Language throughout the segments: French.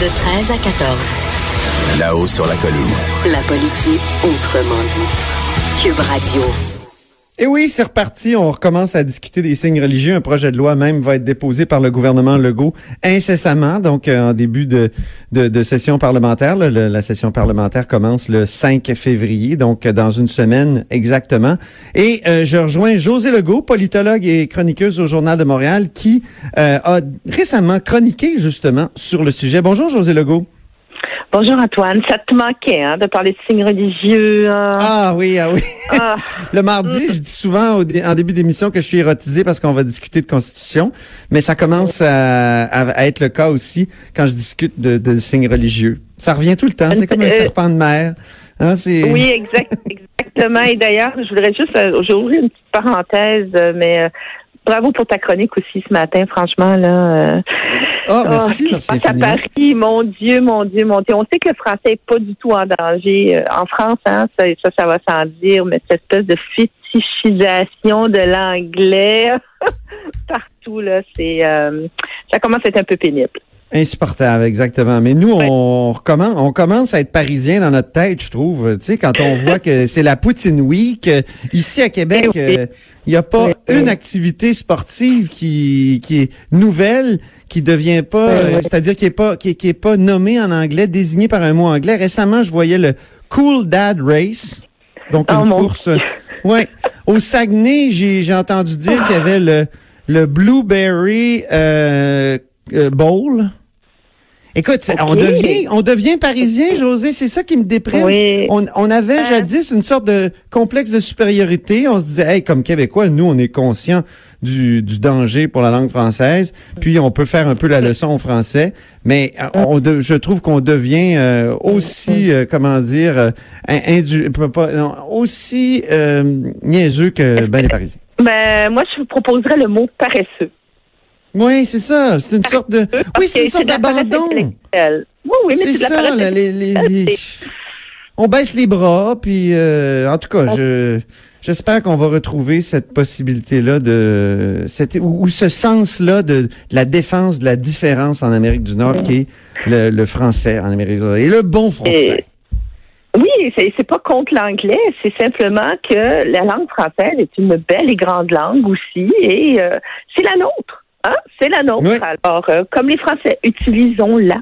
De 13 à 14. Là-haut sur la colline. La politique autrement dite. Cube Radio. Et oui, c'est reparti. On recommence à discuter des signes religieux. Un projet de loi même va être déposé par le gouvernement Legault incessamment, donc euh, en début de, de, session parlementaire. la session parlementaire commence le 5 février, donc euh, dans une semaine exactement. Et euh, je rejoins José Legault, politologue et chroniqueuse au Journal de Montréal, qui euh, a récemment chroniqué justement sur le sujet. Bonjour José Legault. Bonjour Antoine, ça te manquait hein, de parler de signes religieux. hein? Ah oui, ah oui. Ah, Le mardi, je dis souvent au en début d'émission que je suis érotisé parce qu'on va discuter de constitution, mais ça commence à, être le cas aussi quand je discute de, de signes religieux. Ça revient tout le temps, c'est comme un Euh, serpent de mer. Hein, oui, exact, exactement. Et d'ailleurs, je voudrais juste, euh, j'ai ouvert une petite parenthèse, euh, mais euh, bravo pour ta chronique aussi ce matin, franchement là. euh, Ah, merci, oh, merci je pense à. Paris, mon Dieu, mon Dieu, mon Dieu. On sait que le français est pas du tout en danger euh, en France, hein, ça, ça, ça va sans dire, mais cette espèce de fétichisation de l'anglais partout là, c'est, euh, ça commence à être un peu pénible. Insupportable, exactement. Mais nous, on recommence, on commence à être parisien dans notre tête, je trouve. Tu sais, quand on voit que c'est la Poutine Week, ici à Québec, Eh oui. euh, il n'y a pas Oui, une activité sportive qui, qui est nouvelle, qui devient pas, Oui, euh, oui. c'est-à-dire qui est pas, qui, qui est pas nommée en anglais, désignée par un mot anglais. Récemment, je voyais le Cool Dad Race, donc Oh, une course. Ouais, au Saguenay, j'ai j'ai entendu dire qu'il y avait le le Blueberry euh, euh, Bowl. Écoute, on devient on devient parisien, José, c'est ça qui me déprime. Oui. On, on avait Hein? jadis une sorte de complexe de supériorité. On se disait, hey, comme Québécois, nous, on est conscients du, du danger pour la langue française. Puis on peut faire un peu la leçon au français. Mais euh, on de- je trouve qu'on devient euh, aussi, euh, comment dire, euh, indu- pas- pas- non, aussi euh, niaiseux que ben les Parisiens. Ben, moi, je vous proposerais le mot paresseux. Oui, c'est ça. C'est une sorte de. Oui, c'est une sorte d'abandon. Oui, oui, mais C'est la ça, les, les- les- on baisse les bras, puis euh, en tout cas, je j'espère qu'on va retrouver cette possibilité-là de cette ou, ou ce sens-là de, de la défense de la différence en Amérique du Nord, qui est le, le français en Amérique du Nord et le bon français. Oui, c'est c'est pas contre l'anglais, c'est simplement que la langue française est une belle et grande langue aussi, et euh, c'est la nôtre. Hein? C'est la nôtre. Oui. Alors, euh, comme les Français, utilisons-la.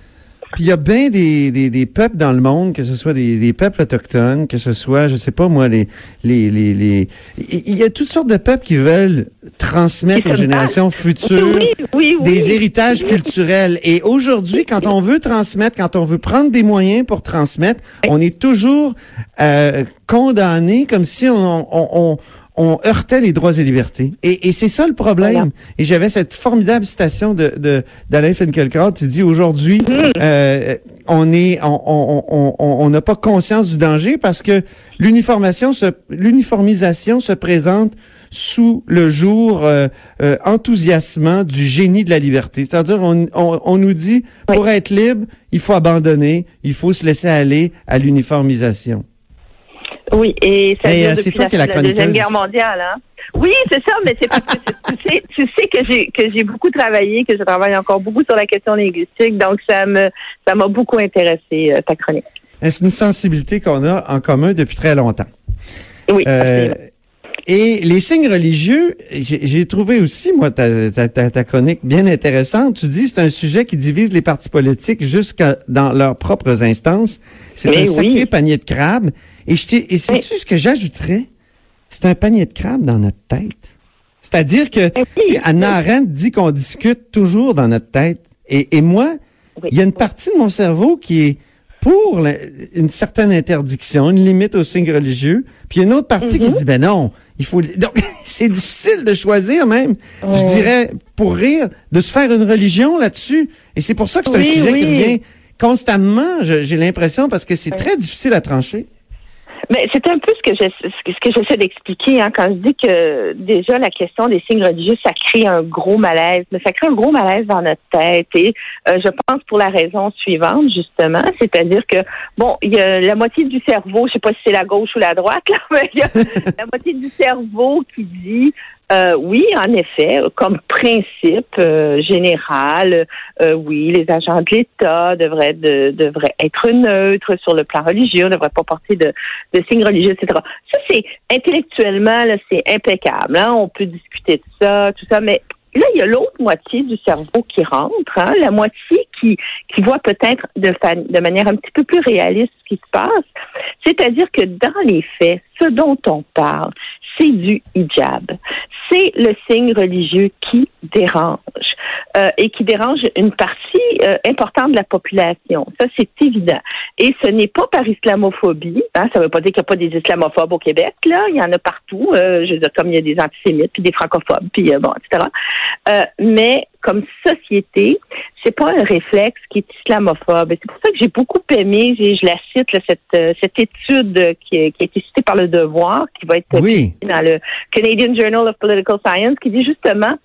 Puis il y a bien des, des, des peuples dans le monde, que ce soit des, des peuples autochtones, que ce soit, je sais pas moi, les les les les. Il y a toutes sortes de peuples qui veulent transmettre aux générations futures. Oui, oui, oui. des héritages culturels. Et aujourd'hui, quand on veut transmettre, quand on veut prendre des moyens pour transmettre, on est toujours euh, condamné comme si on, on, on, on heurtait les droits et libertés. Et, et c'est ça le problème. Voilà. Et j'avais cette formidable citation de de- d'Alain Finkielkraut qui dit aujourd'hui, euh, on est, on on on on- on n'a pas conscience du danger parce que l'uniformation se l'uniformisation se présente sous le jour euh, euh, enthousiasmant du génie de la liberté. C'est-à-dire, on, on, on nous dit, Oui. pour être libre, il faut abandonner, il faut se laisser aller à l'uniformisation. Oui, et ça Mais, dure c'est depuis toi la, la la Deuxième. Guerre mondiale. Hein? Oui, c'est ça, mais c'est parce que tu sais, tu sais que j'ai que j'ai beaucoup travaillé, que je travaille encore beaucoup sur la question linguistique, donc ça me ça m'a beaucoup intéressé euh, ta chronique. C'est une sensibilité qu'on a en commun depuis très longtemps. Oui, Euh, et les signes religieux, j'ai trouvé aussi, moi, ta, ta, ta, ta chronique bien intéressante. Tu dis c'est un sujet qui divise les partis politiques jusqu'à dans leurs propres instances. C'est un sacré oui. panier de crabes. Et et sais-tu ce que j'ajouterais? C'est un panier de crabes dans notre tête. C'est-à-dire que Eh oui. Anna Arendt dit qu'on discute toujours dans notre tête. Et, et moi, Oui. il y a une partie de mon cerveau qui est pour la- une certaine interdiction, une limite aux signes religieux. Puis il y a une autre partie qui dit, ben non, il faut... Donc, c'est difficile de choisir même, je dirais, pour rire, de se faire une religion là-dessus. Et c'est pour ça que c'est un Oui, sujet oui. qui revient constamment, j'ai l'impression, parce que c'est très difficile à trancher. Mais c'est un peu ce que je, ce que j'essaie d'expliquer hein, quand je dis que déjà la question des signes religieux, ça crée un gros malaise, mais ça crée un gros malaise dans notre tête. Et euh, je pense pour la raison suivante justement, c'est-à-dire que bon, il y a la moitié du cerveau, je sais pas si c'est la gauche ou la droite, là, mais il y a la moitié du cerveau qui dit euh, oui, en effet, comme principe euh, général, euh, oui, les agents de l'État devraient de- devraient être neutres sur le plan religieux, ne devraient pas porter de, de signes religieux, etc. Ça, c'est intellectuellement, là, c'est impeccable. Hein? On peut discuter de ça, tout ça, mais là, il y a l'autre moitié du cerveau qui rentre, hein? la moitié qui, qui voit peut-être de, de manière un petit peu plus réaliste ce qui se passe. C'est-à-dire que dans les faits, ce dont on parle, c'est du hijab. C'est le signe religieux qui dérange euh, et qui dérange une partie euh, importante de la population. Ça, c'est évident. Et ce n'est pas par islamophobie. Hein, ça ne veut pas dire qu'il n'y a pas des islamophobes au Québec. Là, il y en a partout. Euh, je veux dire, comme il y a des antisémites, puis des francophobes, puis euh, bon, etc. Euh, mais comme société, c'est pas un réflexe qui est islamophobe. C'est pour ça que j'ai beaucoup aimé, je la cite, là, cette, euh, cette étude qui, qui a été citée par le Devoir, qui va être Oui. dans le Canadian Journal of Political Science, qui dit justement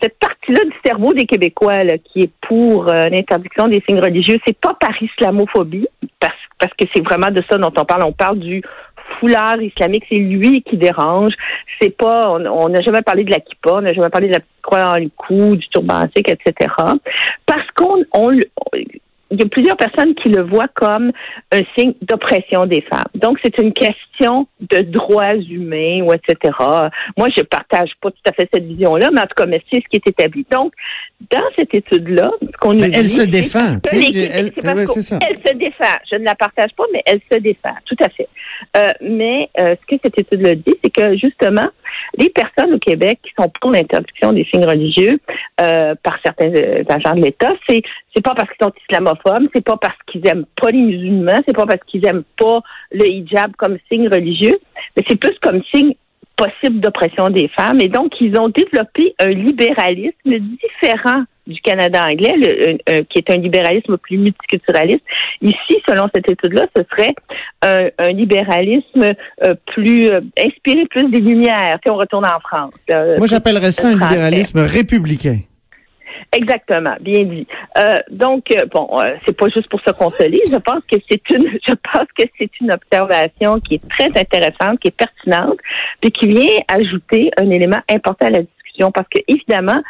cette partie-là du cerveau des Québécois là, qui est pour euh, l'interdiction des signes religieux, c'est pas par islamophobie, parce, parce que c'est vraiment de ça dont on parle. On parle du foulard islamique, c'est lui qui dérange. C'est pas, on n'a jamais parlé de la kippa, on n'a jamais parlé de la croix dans le cou, du turban sikh, etc. Parce qu'on, on, il y a plusieurs personnes qui le voient comme un signe d'oppression des femmes. Donc, c'est une question de droits humains ou etc. Moi, je partage pas tout à fait cette vision-là, mais en tout cas, c'est ce qui est établi. Donc, dans cette étude-là, ce qu'on nous elle dit, se défend, elle- ouais, elle se défend. Je ne la partage pas, mais elle se défend, tout à fait. Euh, mais euh, ce que cette étude-là dit, c'est que justement, les personnes au Québec qui sont pour l'interdiction des signes religieux euh, par certains euh, agents de l'État, c'est c'est pas parce qu'ils sont islamophobes, c'est pas parce qu'ils aiment pas les musulmans, c'est pas parce qu'ils aiment pas le hijab comme signe religieux, mais c'est plus comme signe possible d'oppression des femmes. Et donc, ils ont développé un libéralisme différent du Canada anglais, le- euh, qui est un libéralisme plus multiculturaliste. Ici, selon cette étude-là, ce serait un, un libéralisme euh, plus euh, inspiré plus des Lumières. Si on retourne en France. Moi, j'appellerais ça un libéralisme républicain. Exactement, bien dit. Euh, donc euh, bon, euh, c'est pas juste pour se lit. Je pense que c'est une, je pense que c'est une observation qui est très intéressante, qui est pertinente, puis qui vient ajouter un élément important à la discussion, parce que évidemment,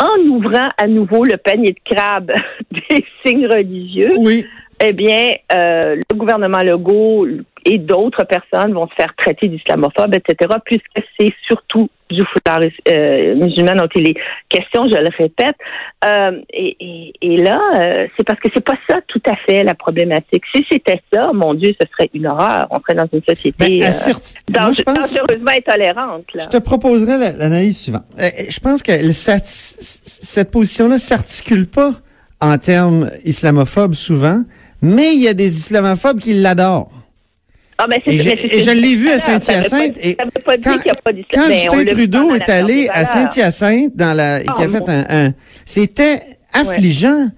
en ouvrant à nouveau le panier de crabe des signes religieux, Oui. eh bien, euh, le gouvernement Legault et d'autres personnes vont se faire traiter d'islamophobes, etc., puisque c'est surtout du foulard euh, musulman dont il est question, je le répète. Euh, et, et- et là, euh, c'est parce que c'est pas ça tout à fait la problématique. Si c'était ça, mon Dieu, ce serait une horreur. On serait dans une société Ben, euh, moi, je pense- dangereusement intolérante. Là. Je te proposerais la- l'analyse suivante. Je pense que cette position-là s'articule pas en termes islamophobes souvent, mais il y a des islamophobes qui l'adorent. Ah, ben, Et je, et l'ai vu à Saint-Hyacinthe. Et Ça veut pas dire qu'il n'y a pas d'islam. quand Justin Trudeau est allé à. Saint-Hyacinthe dans la, et qui a Oh, fait un, c'était affligeant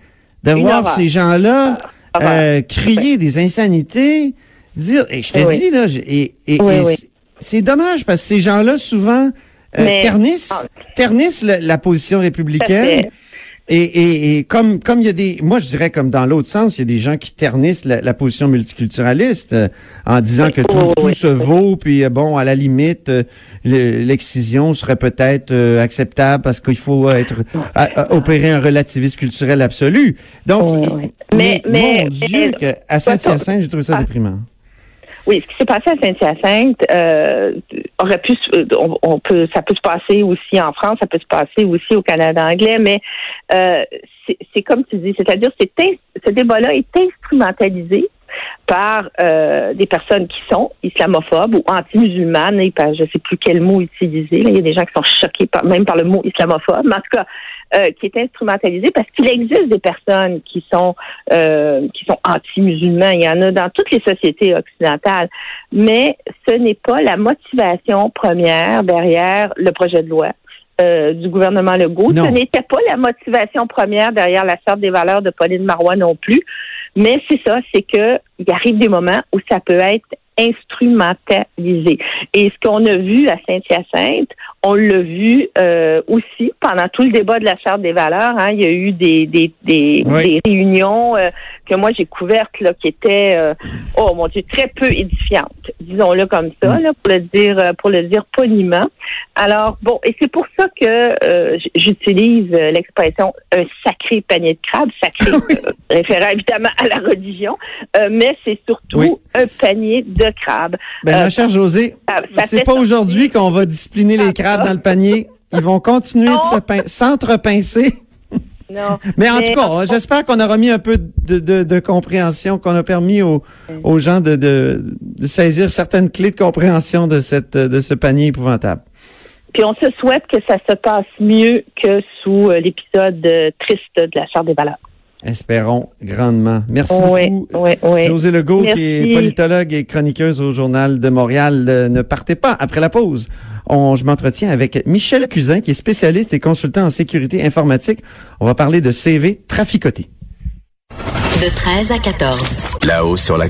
de voir ces gens-là Horreur. euh, crier des insanités, dire, et je te dis là, et, c'est- dommage parce que ces gens-là souvent euh, ternissent, ternissent la position républicaine. Et, et, et comme comme il y a des, moi je dirais comme dans l'autre sens, il y a des gens qui ternissent la, la position multiculturaliste euh, en disant que tout, Oh, tout se vaut, puis euh, bon à la limite euh, le- l'excision serait peut-être euh, acceptable parce qu'il faut être à- à opérer un relativisme culturel absolu. Donc, oui. mais, Mais- mais- mon Dieu, mais- que à Saint-Hyacinthe, j'ai trouvé ça Ah. déprimant. Oui, ce qui s'est passé à Saint-Hyacinthe euh, aurait pu, euh, on, on peut, ça peut se passer aussi en France, ça peut se passer aussi au Canada anglais, mais euh, c'est comme tu dis, c'est-à-dire c'est ce débat-là est instrumentalisé par euh, des personnes qui sont islamophobes ou anti-musulmanes, et par, je sais plus quel mot utiliser. là. Il y a des gens qui sont choqués par, même par le mot islamophobe. Mais en tout cas, euh, qui est instrumentalisé parce qu'il existe des personnes qui sont euh, qui sont anti-musulmans. Il y en a dans toutes les sociétés occidentales, mais ce n'est pas la motivation première derrière le projet de loi. Euh, du gouvernement Legault. Non. Ce n'était pas la motivation première derrière la charte des valeurs de Pauline Marois non plus. Mais c'est ça, c'est que il arrive des moments où ça peut être instrumentalisé. Et ce qu'on a vu à Saint-Hyacinthe, on l'a vu euh, aussi pendant tout le débat de la charte des valeurs. Hein, il y a eu des des, des, Oui. des réunions euh, que moi j'ai couvertes là, qui étaient euh, oh mon Dieu très peu édifiantes, disons-le comme ça, là, pour le dire euh, pour le dire poliment. Alors bon, et c'est pour ça que euh, j'utilise euh, l'expression un sacré panier de crabes, sacré euh, référant évidemment à la religion, euh, mais c'est surtout Oui. un panier de crabes. Ben, ma chère José, c'est pas aujourd'hui qu'on va discipliner les crabes dans le panier. Ils vont continuer de Non. s'entrepincer. Non. Mais en tout cas, j'espère qu'on aura mis un peu de, de- de compréhension, qu'on a permis aux, aux gens de, de- de saisir certaines clés de compréhension de cette de ce panier épouvantable. Puis on se souhaite que ça se passe mieux que sous euh, l'épisode euh, triste de la Charte des valeurs. Espérons grandement. Merci Oui, beaucoup. oui, oui. José Legault, qui est politologue et chroniqueuse au Journal de Montréal. Euh, ne partez pas après la pause. On, je m'entretiens avec Michel Cusin, qui est spécialiste et consultant en sécurité informatique. On va parler de CV traficoté. De 13 à 14. Là-haut sur la